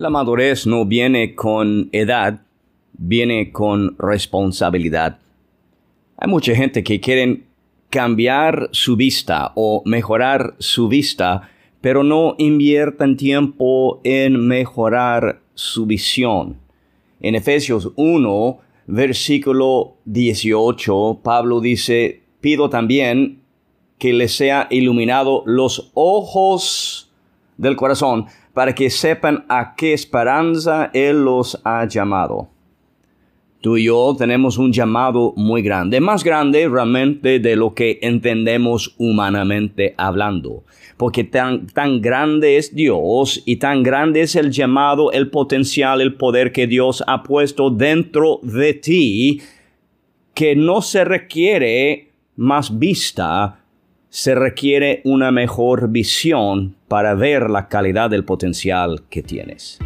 La madurez no viene con edad, viene con responsabilidad. Hay mucha gente que quieren cambiar su vista o mejorar su vista, pero no invierten tiempo en mejorar su visión. En Efesios 1, versículo 18, Pablo dice, pido también que les sea iluminado los ojos del corazón para que sepan a qué esperanza Él los ha llamado. Tú y yo tenemos un llamado muy grande, más grande realmente de lo que entendemos humanamente hablando, porque tan, tan grande es Dios y tan grande es el llamado, el potencial, el poder que Dios ha puesto dentro de ti, que no se requiere más vista, se requiere una mejor visión para ver la calidad del potencial que tienes.